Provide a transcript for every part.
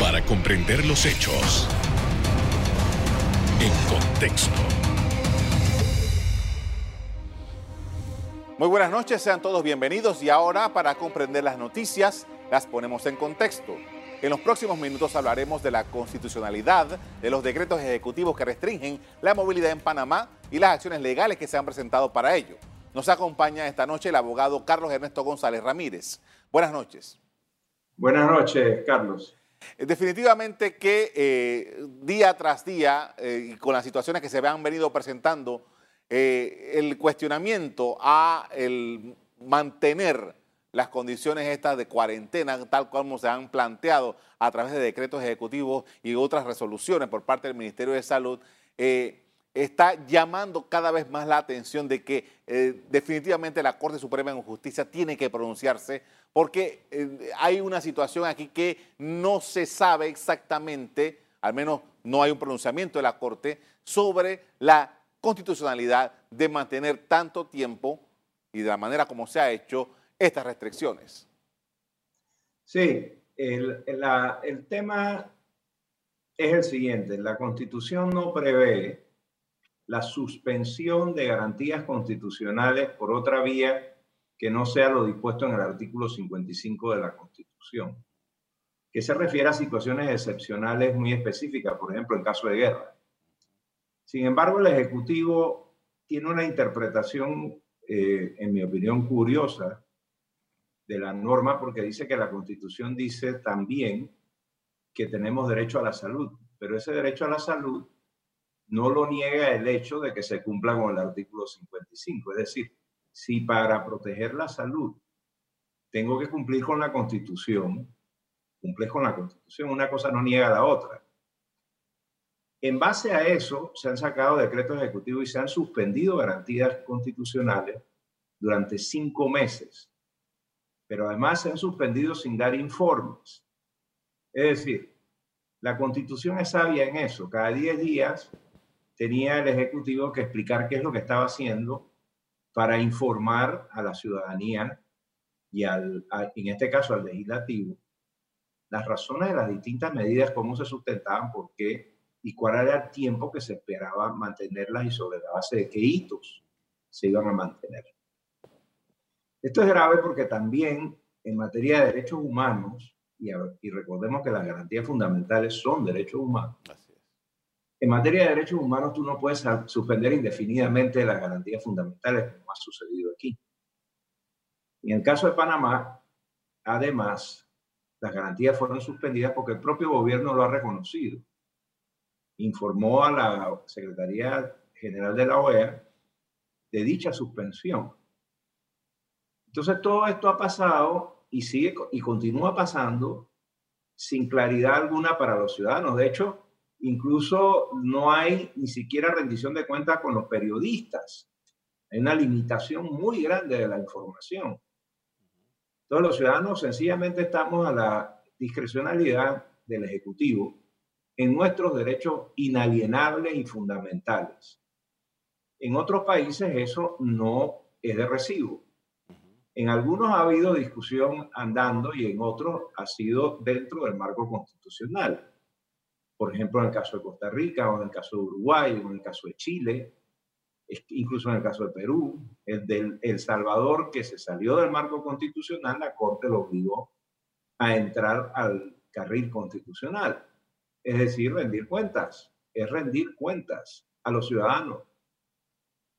Para comprender los hechos en contexto. Muy buenas noches, sean todos bienvenidos y ahora para comprender las noticias las ponemos en contexto. En los próximos minutos hablaremos de la constitucionalidad de los decretos ejecutivos que restringen la movilidad en Panamá y las acciones legales que se han presentado para ello. Nos acompaña esta noche el abogado Carlos Ernesto González Ramírez. Buenas noches. Buenas noches, Carlos. Eh, definitivamente que eh, día tras día, eh, con las situaciones que se han venido presentando, el cuestionamiento a el mantener las condiciones estas de cuarentena, tal como se han planteado a través de decretos ejecutivos y otras resoluciones por parte del Ministerio de Salud, está llamando cada vez más la atención de que definitivamente la Corte Suprema de Justicia tiene que pronunciarse porque eh, hay una situación aquí que no se sabe exactamente, al menos no hay un pronunciamiento de la Corte, sobre la constitucionalidad de mantener tanto tiempo y de la manera como se ha hecho estas restricciones. Sí, el tema es el siguiente, la constitución no prevé la suspensión de garantías constitucionales por otra vía que no sea lo dispuesto en el artículo 55 de la Constitución, que se refiere a situaciones excepcionales muy específicas, por ejemplo, en caso de guerra. Sin embargo, el Ejecutivo tiene una interpretación, eh, en mi opinión, curiosa de la norma porque dice que la Constitución dice también que tenemos derecho a la salud, pero ese derecho a la salud no lo niega el hecho de que se cumpla con el artículo 55, es decir, si para proteger la salud tengo que cumplir con la constitución, cumple con la constitución, una cosa no niega la otra. En base a eso, se han sacado decretos ejecutivos y se han suspendido garantías constitucionales durante cinco meses. Pero además se han suspendido sin dar informes. Es decir, la constitución es sabia en eso. Cada diez días tenía el Ejecutivo que explicar qué es lo que estaba haciendo para informar a la ciudadanía y al, en este caso al legislativo las razones de las distintas medidas, cómo se sustentaban, por qué y cuál era el tiempo que se esperaba mantenerlas y sobre la base de qué hitos se iban a mantener. Esto es grave porque también en materia de derechos humanos, y, y recordemos que las garantías fundamentales son derechos humanos, en materia de derechos humanos, tú no puedes suspender indefinidamente las garantías fundamentales, como ha sucedido aquí. En el caso de Panamá, además, las garantías fueron suspendidas porque el propio gobierno lo ha reconocido. Informó a la Secretaría General de la OEA de dicha suspensión. Entonces todo esto ha pasado y sigue y continúa pasando sin claridad alguna para los ciudadanos. De hecho, Incluso no hay ni siquiera rendición de cuentas con los periodistas. Hay una limitación muy grande de la información. Todos los ciudadanos sencillamente estamos a la discrecionalidad del Ejecutivo en nuestros derechos inalienables y fundamentales. En otros países eso no es de recibo. En algunos ha habido discusión andando y en otros ha sido dentro del marco constitucional por ejemplo, en el caso de Costa Rica, o en el caso de Uruguay, o en el caso de Chile, incluso en el caso de Perú, el del El Salvador, que se salió del marco constitucional, la Corte lo obligó a entrar al carril constitucional. Es decir, rendir cuentas, es rendir cuentas a los ciudadanos.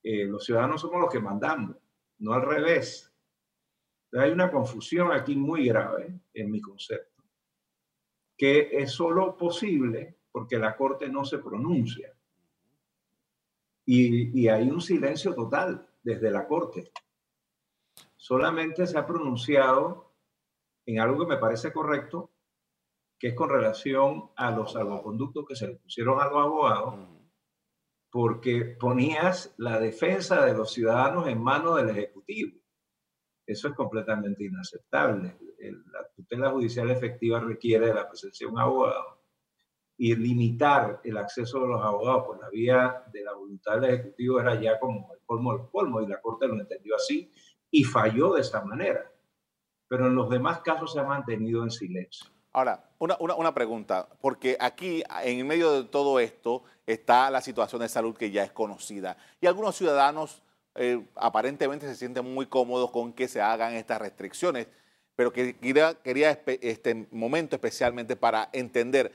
Eh, los ciudadanos somos los que mandamos, no al revés. hay una confusión aquí muy grave en mi concepto que es solo posible porque la Corte no se pronuncia. Y, hay un silencio total desde la Corte. Solamente se ha pronunciado en algo que me parece correcto, que es con relación a los salvoconductos que se le pusieron a los abogados, porque ponías la defensa de los ciudadanos en manos del Ejecutivo. Eso es completamente inaceptable la tutela judicial efectiva requiere de la presencia de un abogado y limitar el acceso de los abogados por la vía de la voluntad del Ejecutivo era ya como el colmo del colmo y la Corte lo entendió así y falló de esa manera. Pero en los demás casos se ha mantenido en silencio. Ahora, una, una, pregunta, porque aquí en medio de todo esto está la situación de salud que ya es conocida y algunos ciudadanos eh, aparentemente se sienten muy cómodos con que se hagan estas restricciones, pero que quería, quería este momento especialmente para entender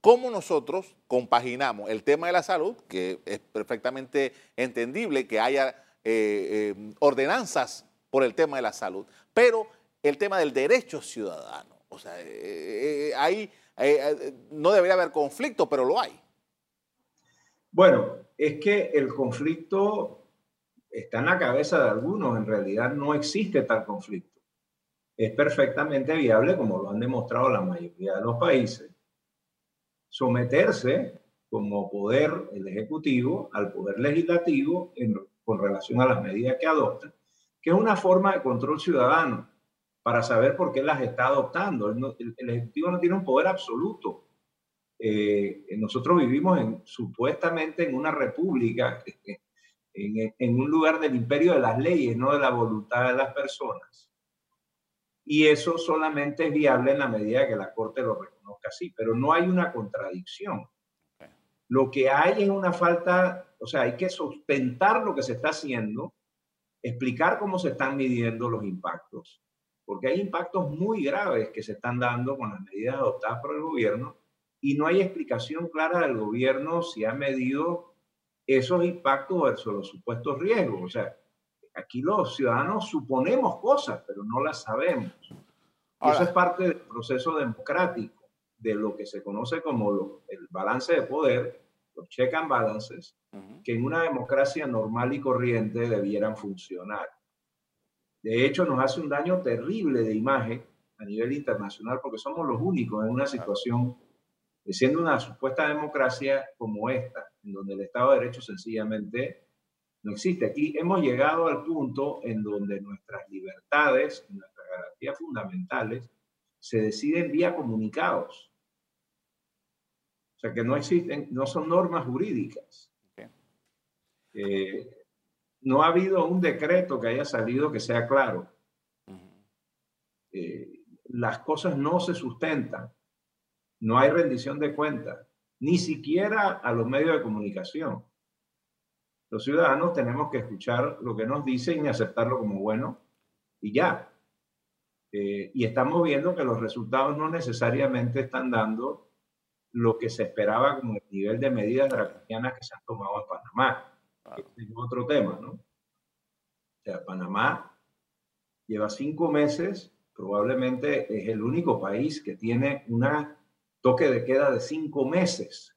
cómo nosotros compaginamos el tema de la salud, que es perfectamente entendible que haya eh, eh, ordenanzas por el tema de la salud, pero el tema del derecho ciudadano. O sea, ahí no debería haber conflicto, pero lo hay. Bueno, es que el conflicto está en la cabeza de algunos, en realidad no existe tal conflicto. Es perfectamente viable, como lo han demostrado la mayoría de los países, someterse como poder el Ejecutivo al poder legislativo con relación a las medidas que adopta, que es una forma de control ciudadano para saber por qué las está adoptando. El, Ejecutivo no tiene un poder absoluto. Eh, nosotros vivimos en, supuestamente en una república, en, en, un lugar del imperio de las leyes, no de la voluntad de las personas. Y eso solamente es viable en la medida que la Corte lo reconozca así, pero no hay una contradicción. Lo que hay es una falta o sea, hay que sustentar lo que se está haciendo, explicar cómo se están midiendo los impactos, porque hay impactos muy graves que se están dando con las medidas adoptadas por el gobierno y no hay explicación clara del gobierno si ha medido esos impactos versus los supuestos riesgos. O sea, aquí los ciudadanos suponemos cosas, pero no las sabemos. eso es parte del proceso democrático, de lo que se conoce como el balance de poder, los check and balances, que en una democracia normal y corriente debieran funcionar. De hecho, nos hace un daño terrible de imagen a nivel internacional porque somos los únicos en una situación, siendo una supuesta democracia como esta, en donde el Estado de Derecho sencillamente no existe. Aquí hemos llegado al punto en donde nuestras libertades, nuestras garantías fundamentales, se deciden vía comunicados. O sea, que no existen, no son normas jurídicas. Eh, no ha habido un decreto que haya salido que sea claro. Eh, las cosas no se sustentan. No hay rendición de cuentas, ni siquiera a los medios de comunicación. Los ciudadanos tenemos que escuchar lo que nos dicen y aceptarlo como bueno y ya. Eh, y estamos viendo que los resultados no necesariamente están dando lo que se esperaba como el nivel de medidas draconianas que se han tomado en Panamá. es otro tema, ¿no? O sea, Panamá lleva cinco meses, probablemente es el único país que tiene una toque de queda de cinco meses.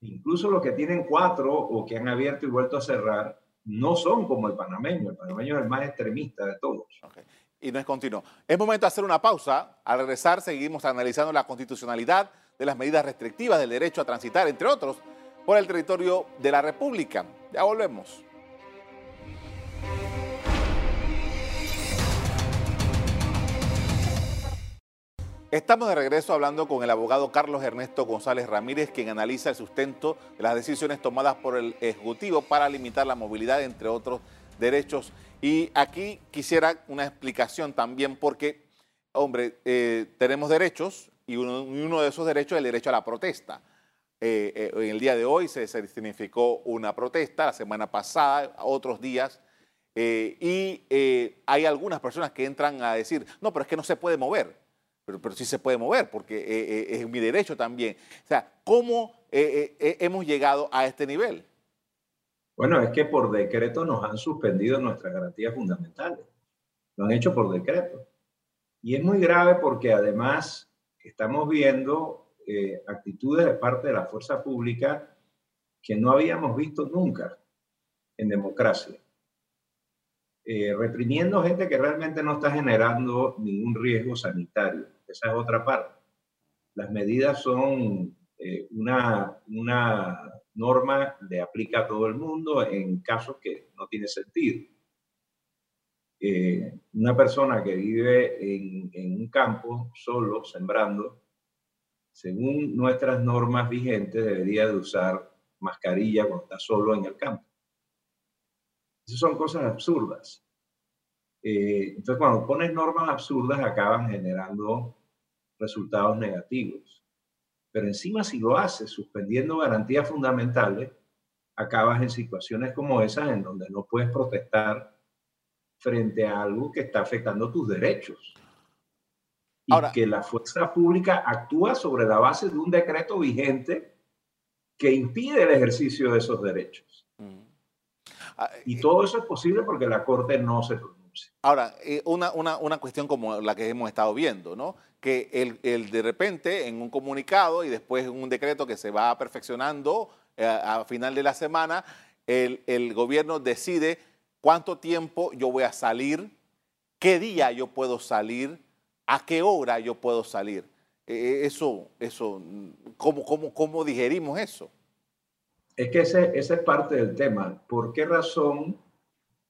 Incluso los que tienen cuatro o que han abierto y vuelto a cerrar, no son como el panameño. El panameño es el más extremista de todos. Y no es continuo. Es momento de hacer una pausa. Al regresar seguimos analizando la constitucionalidad de las medidas restrictivas del derecho a transitar, entre otros, por el territorio de la República. Ya volvemos. Estamos de regreso hablando con el abogado Carlos Ernesto González Ramírez, quien analiza el sustento de las decisiones tomadas por el Ejecutivo para limitar la movilidad, entre otros derechos. Y aquí quisiera una explicación también porque, hombre, eh, tenemos derechos, y uno, de esos derechos es el derecho a la protesta. Eh, eh, en el día de hoy se, significó una protesta, la semana pasada, otros días, y hay algunas personas que entran a decir, no, pero es que no se puede mover, pero, pero sí se puede mover porque es mi derecho también. O sea, ¿cómo hemos llegado a este nivel? Bueno, es que por decreto nos han suspendido nuestras garantías fundamentales. Lo han hecho por decreto. Y es muy grave porque además estamos viendo eh, actitudes de parte de la fuerza pública que no habíamos visto nunca en democracia. Eh, reprimiendo gente que realmente no está generando ningún riesgo sanitario. Esa es otra parte. Las medidas son eh, una, una norma de aplica a todo el mundo en casos que no tiene sentido. Eh, una persona que vive en, un campo solo, sembrando, según nuestras normas vigentes, debería de usar mascarilla cuando está solo en el campo. Esas son cosas absurdas. Eh, entonces, cuando pones normas absurdas, acaban generando resultados negativos. Pero encima si lo haces suspendiendo garantías fundamentales, acabas en situaciones como esas en donde no puedes protestar frente a algo que está afectando tus derechos. Y que la fuerza pública actúa sobre la base de un decreto vigente que impide el ejercicio de esos derechos. Y eh, todo eso es posible porque la Corte no se pronuncia. Ahora, eh, una, una, una, cuestión como la que hemos estado viendo, ¿no? Que el, el, de repente en un comunicado y después en un decreto que se va perfeccionando eh, a final de la semana, el, el gobierno decide cuánto tiempo yo voy a salir, qué día yo puedo salir, a qué hora yo puedo salir. eso, eso, ¿cómo, cómo, cómo digerimos eso? Es que ese, ese, es parte del tema. ¿Por qué razón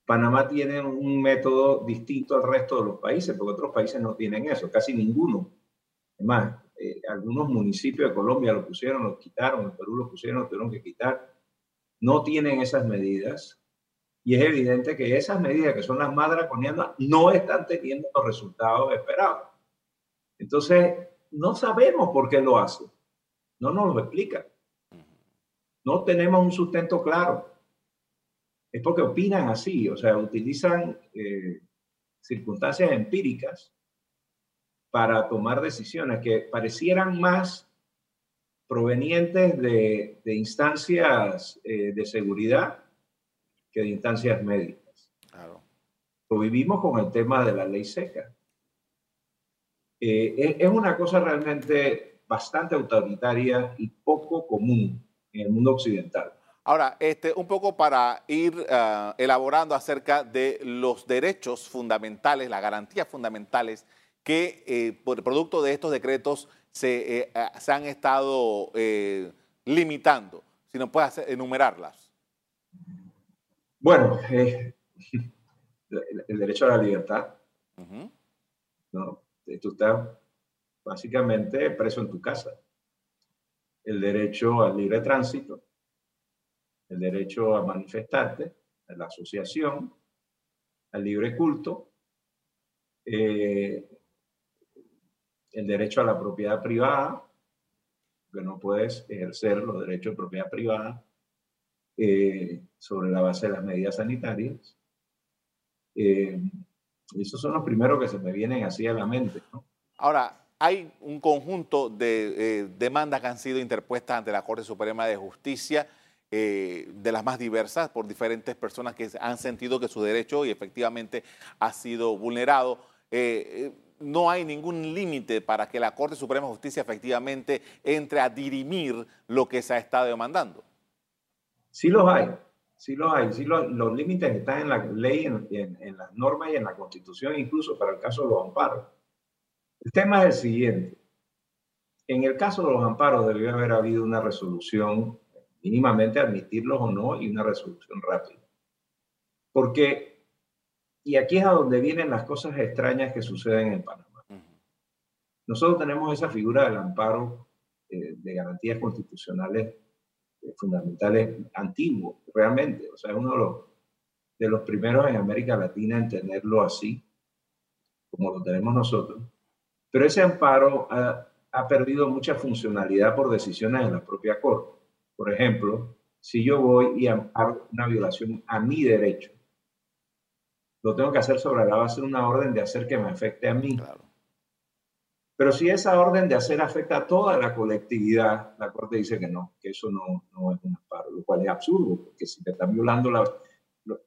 Panamá tiene un método distinto al resto de los países? Porque otros países no tienen eso, casi ninguno. Es más, eh, algunos municipios de Colombia lo pusieron, lo quitaron, en Perú lo pusieron, lo tuvieron que quitar. No tienen esas medidas. Y es evidente que esas medidas, que son las más draconianas, no están teniendo los resultados esperados. Entonces, no sabemos por qué lo hacen. No nos lo explican no tenemos un sustento claro. Es porque opinan así, o sea, utilizan eh, circunstancias empíricas para tomar decisiones que parecieran más provenientes de, instancias eh, de seguridad que de instancias médicas. Claro. Lo vivimos con el tema de la ley seca. Eh, es una cosa realmente bastante autoritaria y poco común en el mundo occidental. Ahora, este, un poco para ir ah, elaborando acerca de los derechos fundamentales, las garantías fundamentales que eh, por producto de estos decretos se, eh, se han estado eh, limitando. Si nos puedes enumerarlas. Bueno, el, derecho a la libertad. ¿no? Tú estás básicamente preso en tu casa el derecho al libre tránsito, el derecho a manifestarte, a la asociación, al libre culto, eh, el derecho a la propiedad privada, que no puedes ejercer los derechos de propiedad privada eh, sobre la base de las medidas sanitarias. Eh, esos son los primeros que se me vienen así a la mente. Ahora, hay un conjunto de eh, demandas que han sido interpuestas ante la Corte Suprema de Justicia, eh, de las más diversas, por diferentes personas que han sentido que su derecho y efectivamente ha sido vulnerado. Eh, no hay ningún límite para que la Corte Suprema de Justicia efectivamente entre a dirimir lo que se ha estado demandando. Sí los hay, sí los hay, sí los, límites están en la ley, en, en las normas y en la Constitución, incluso para el caso de los amparos. El tema es el siguiente. En el caso de los amparos debió haber habido una resolución, mínimamente admitirlos o no, y una resolución rápida. Porque, y aquí es a donde vienen las cosas extrañas que suceden en Panamá. Nosotros tenemos esa figura del amparo eh, de garantías constitucionales eh, fundamentales antiguo, realmente. O sea, es uno de los, de los primeros en América Latina en tenerlo así, como lo tenemos nosotros. Pero ese amparo ha, perdido mucha funcionalidad por decisiones de la propia Corte. Por ejemplo, si yo voy y amparo una violación a mi derecho, lo tengo que hacer sobre la base de una orden de hacer que me afecte a mí. Pero si esa orden de hacer afecta a toda la colectividad, la Corte dice que no, que eso no, no es un amparo, lo cual es absurdo, porque si me están violando las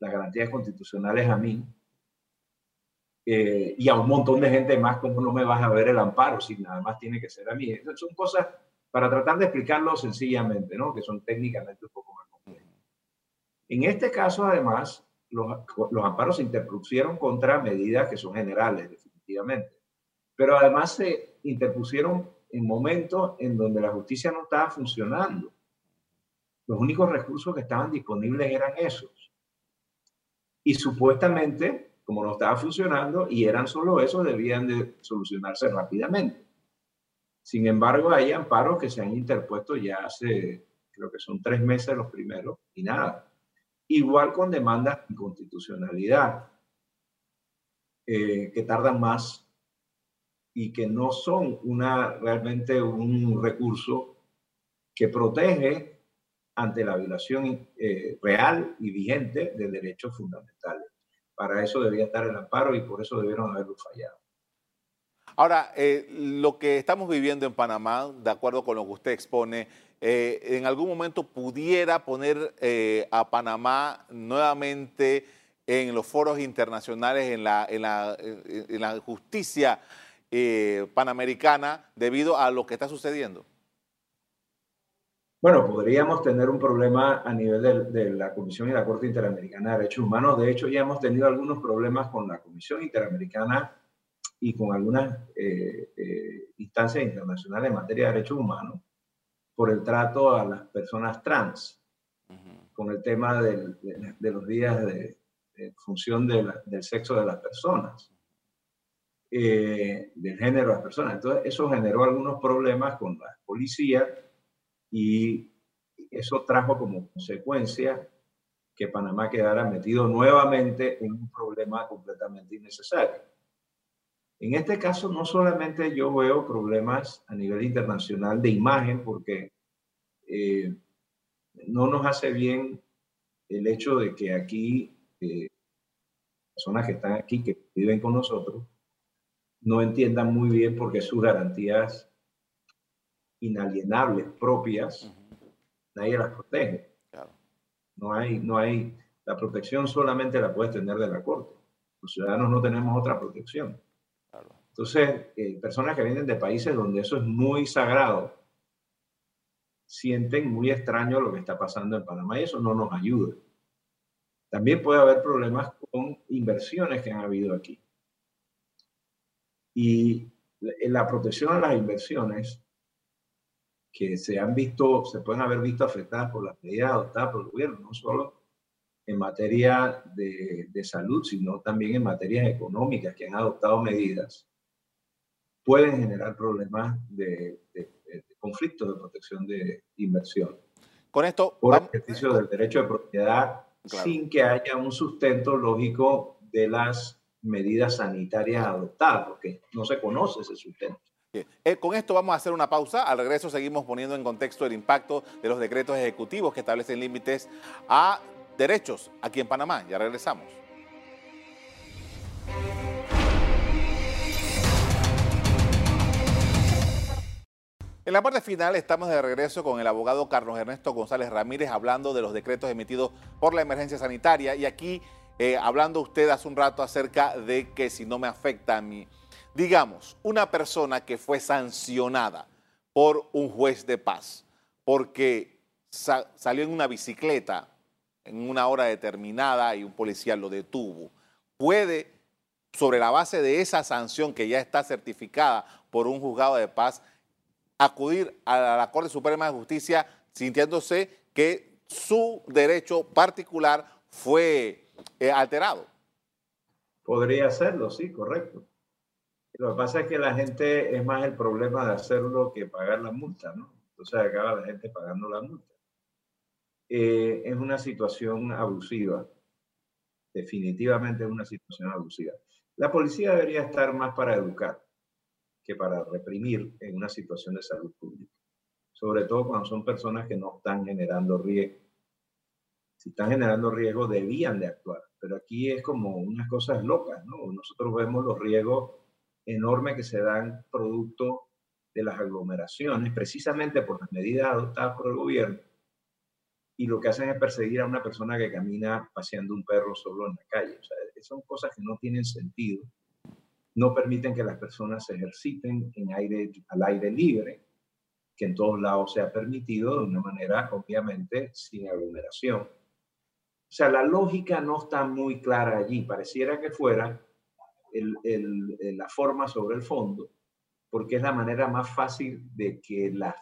garantías constitucionales a mí, eh, y a un montón de gente más, ¿cómo no me vas a ver el amparo si nada más tiene que ser a mí? son cosas para tratar de explicarlo sencillamente, ¿no? que son técnicamente un poco más complejas. En este caso, además, los, los amparos se interpusieron contra medidas que son generales, definitivamente, pero además se interpusieron en momentos en donde la justicia no estaba funcionando. Los únicos recursos que estaban disponibles eran esos. Y supuestamente como no estaba funcionando y eran solo eso, debían de solucionarse rápidamente. Sin embargo, hay amparos que se han interpuesto ya hace, creo que son tres meses los primeros, y nada. Igual con demandas de inconstitucionalidad, eh, que tardan más y que no son una, realmente un recurso que protege ante la violación eh, real y vigente de derechos fundamentales. Para eso debía estar el amparo y por eso debieron haberlo fallado. Ahora, eh, lo que estamos viviendo en Panamá, de acuerdo con lo que usted expone, eh, en algún momento pudiera poner a Panamá nuevamente en los foros internacionales, en la, en la justicia panamericana, debido a lo que está sucediendo. Bueno, podríamos tener un problema a nivel de, la Comisión y la Corte Interamericana de Derechos Humanos. De hecho, ya hemos tenido algunos problemas con la Comisión Interamericana y con algunas eh, eh, instancias internacionales en materia de derechos humanos por el trato a las personas trans, con el tema de, los días de, función del sexo de las personas, eh, del género de las personas. Entonces, eso generó algunos problemas con la policía y eso trajo como consecuencia que Panamá quedara metido nuevamente en un problema completamente innecesario. En este caso, no solamente yo veo problemas a nivel internacional de imagen, porque eh, no nos hace bien el hecho de que aquí, eh, personas que están aquí, que viven con nosotros, no entiendan muy bien por qué sus garantías inalienables propias, nadie las protege. No hay, no hay, la protección solamente la puedes tener de la corte. Los ciudadanos no tenemos otra protección. Entonces, eh, personas que vienen de países donde eso es muy sagrado, sienten muy extraño lo que está pasando en Panamá y eso no nos ayuda. También puede haber problemas con inversiones que han habido aquí. Y la protección a las inversiones que se han visto, se pueden haber visto afectadas por las medidas adoptadas por el gobierno, no solo en materia de, de salud, sino también en materias económicas que han adoptado medidas, pueden generar problemas de, de, conflictos de protección de inversión. Con esto, por ejercicio del derecho de propiedad, sin que haya un sustento lógico de las medidas sanitarias adoptadas, porque no se conoce ese sustento. Eh, con esto vamos a hacer una pausa. Al regreso seguimos poniendo en contexto el impacto de los decretos ejecutivos que establecen límites a derechos aquí en Panamá. Ya regresamos. En la parte final estamos de regreso con el abogado Carlos Ernesto González Ramírez hablando de los decretos emitidos por la emergencia sanitaria y aquí eh, hablando usted hace un rato acerca de que si no me afecta a mí digamos, una persona que fue sancionada por un juez de paz porque salió en una bicicleta en una hora determinada y un policía lo detuvo, puede, sobre la base de esa sanción que ya está certificada por un juzgado de paz, acudir a la Corte Suprema de Justicia sintiéndose que su derecho particular fue eh, alterado. Podría serlo, sí, correcto. Lo que pasa es que la gente es más el problema de hacerlo que pagar la multa, ¿no? Entonces acaba la gente pagando la multa. Eh, es una situación abusiva. Definitivamente es una situación abusiva. La policía debería estar más para educar que para reprimir en una situación de salud pública. Sobre todo cuando son personas que no están generando riesgo. Si están generando riesgo, debían de actuar. Pero aquí es como unas cosas locas, ¿no? Nosotros vemos los riesgos enorme que se dan producto de las aglomeraciones, precisamente por las medidas adoptadas por el gobierno, y lo que hacen es perseguir a una persona que camina paseando un perro solo en la calle. O sea, son cosas que no tienen sentido, no permiten que las personas se ejerciten en aire, al aire libre, que en todos lados sea permitido de una manera, obviamente, sin aglomeración. O sea, la lógica no está muy clara allí. Pareciera que fuera el, la forma sobre el fondo, porque es la manera más fácil de que las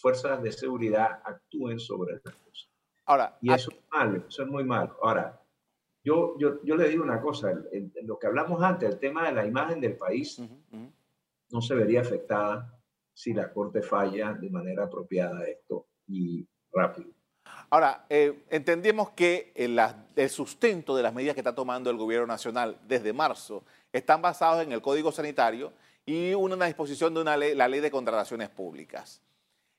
fuerzas de seguridad actúen sobre las cosas. Ahora, y eso es malo, eso es muy malo. Ahora, yo, yo, yo le digo una cosa, lo que hablamos antes, el tema de la imagen del país no se vería afectada si la Corte falla de manera apropiada esto y rápido. Ahora, eh, entendemos que el, sustento de las medidas que está tomando el gobierno nacional desde marzo están basados en el Código Sanitario y una disposición de una ley, la ley de contrataciones públicas.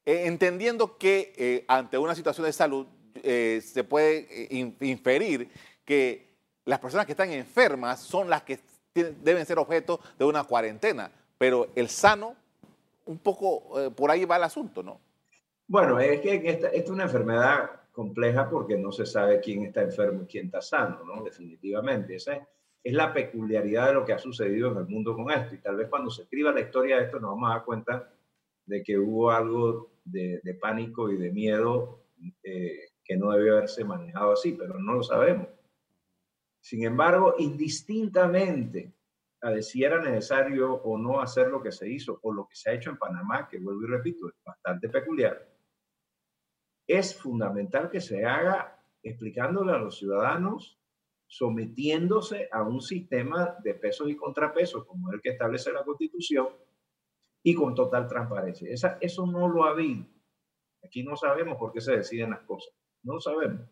Eh, entendiendo que eh, ante una situación de salud eh, se puede inferir que las personas que están enfermas son las que deben ser objeto de una cuarentena, pero el sano, un poco por ahí va el asunto, ¿no? Bueno, es que esta es una enfermedad compleja porque no se sabe quién está enfermo y quién está sano, ¿no? Definitivamente. Esa es, es, la peculiaridad de lo que ha sucedido en el mundo con esto. Y tal vez cuando se escriba la historia de esto nos vamos a dar cuenta de que hubo algo de, de pánico y de miedo eh, que no debió haberse manejado así, pero no lo sabemos. Sin embargo, indistintamente a de si era necesario o no hacer lo que se hizo o lo que se ha hecho en Panamá, que vuelvo y repito, es bastante peculiar, es fundamental que se haga explicándole a los ciudadanos, sometiéndose a un sistema de pesos y contrapesos, como el que establece la Constitución, y con total transparencia. Esa, eso no lo ha habido. Aquí no sabemos por qué se deciden las cosas. No lo sabemos.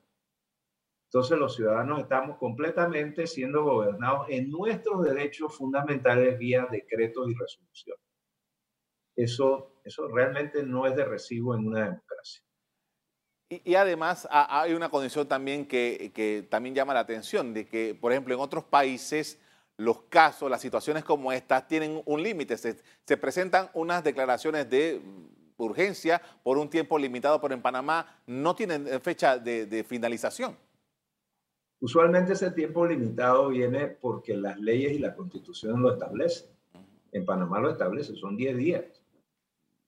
Entonces los ciudadanos estamos completamente siendo gobernados en nuestros derechos fundamentales vía decretos y resoluciones. Eso, eso realmente no es de recibo en una democracia. Y, además hay una condición también que, también llama la atención, de que, por ejemplo, en otros países los casos, las situaciones como estas tienen un límite. Se, presentan unas declaraciones de urgencia por un tiempo limitado, pero en Panamá no tienen fecha de, de finalización. Usualmente ese tiempo limitado viene porque las leyes y la constitución lo establecen. En Panamá lo establece, son 10 días.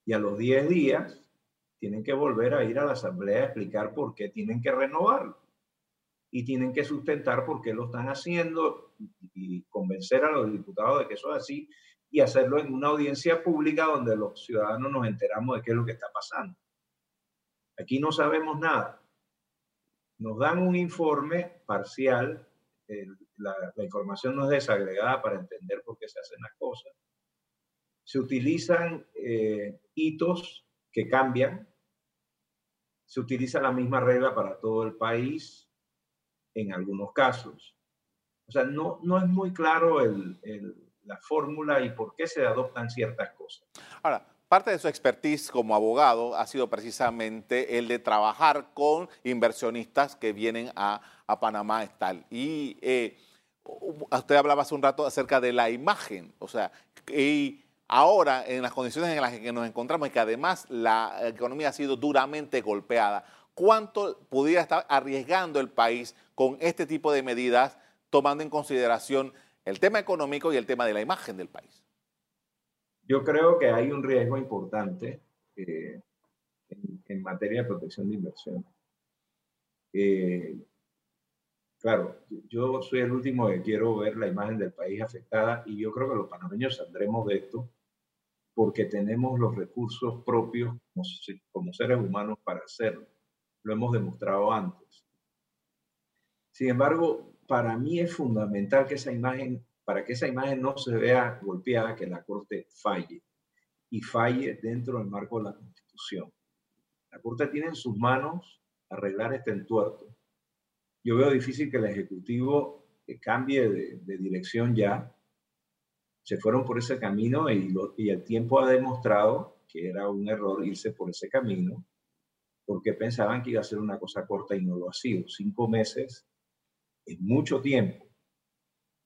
Y a los 10 días tienen que volver a ir a la asamblea a explicar por qué tienen que renovarlo. Y tienen que sustentar por qué lo están haciendo y convencer a los diputados de que eso es así y hacerlo en una audiencia pública donde los ciudadanos nos enteramos de qué es lo que está pasando. Aquí no sabemos nada. Nos dan un informe parcial, la, información no es desagregada para entender por qué se hacen las cosas. Se utilizan eh, hitos que cambian. Se utiliza la misma regla para todo el país en algunos casos. O sea, no, no es muy claro el, la fórmula y por qué se adoptan ciertas cosas. Ahora, parte de su expertise como abogado ha sido precisamente el de trabajar con inversionistas que vienen a, a Panamá tal. Y eh, usted hablaba hace un rato acerca de la imagen, o sea, y ahora en las condiciones en las que nos encontramos y que además la economía ha sido duramente golpeada, ¿cuánto pudiera estar arriesgando el país con este tipo de medidas, tomando en consideración el tema económico y el tema de la imagen del país? Yo creo que hay un riesgo importante eh, en, materia de protección de inversión. Eh, claro, yo soy el último que quiero ver la imagen del país afectada y yo creo que los panameños saldremos de esto porque tenemos los recursos propios como, seres humanos para hacerlo. Lo hemos demostrado antes. Sin embargo, para mí es fundamental que esa imagen, para que esa imagen no se vea golpeada, que la Corte falle y falle dentro del marco de la Constitución. La Corte tiene en sus manos arreglar este entuerto. Yo veo difícil que el Ejecutivo cambie de dirección ya, se fueron por ese camino y, el tiempo ha demostrado que era un error irse por ese camino porque pensaban que iba a ser una cosa corta y no lo ha sido. Cinco meses es mucho tiempo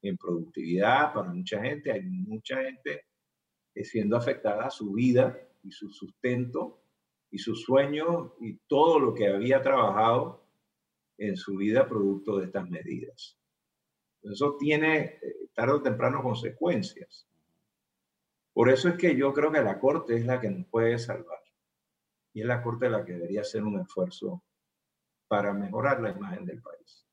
en productividad para mucha gente. Hay mucha gente siendo afectada su vida y su sustento y sus sueños y todo lo que había trabajado en su vida producto de estas medidas. Eso tiene eh, tarde o temprano consecuencias. Por eso es que yo creo que la Corte es la que nos puede salvar. Y es la Corte la que debería hacer un esfuerzo para mejorar la imagen del país.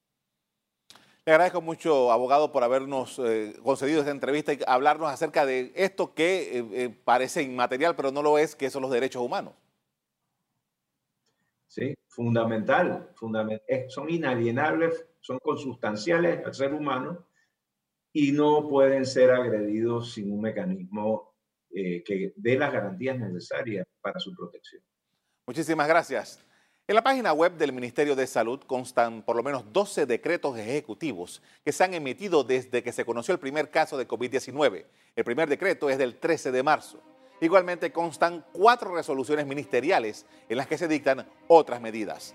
Le agradezco mucho, abogado, por habernos eh, concedido esta entrevista y hablarnos acerca de esto que eh, parece inmaterial, pero no lo es, que son los derechos humanos. Sí, fundamental, fundamental. son inalienables, son consustanciales al ser humano y no pueden ser agredidos sin un mecanismo eh, que dé las garantías necesarias para su protección. Muchísimas gracias. En la página web del Ministerio de Salud constan por lo menos 12 decretos ejecutivos que se han emitido desde que se conoció el primer caso de COVID-19. El primer decreto es del 13 de marzo. Igualmente constan cuatro resoluciones ministeriales en las que se dictan otras medidas.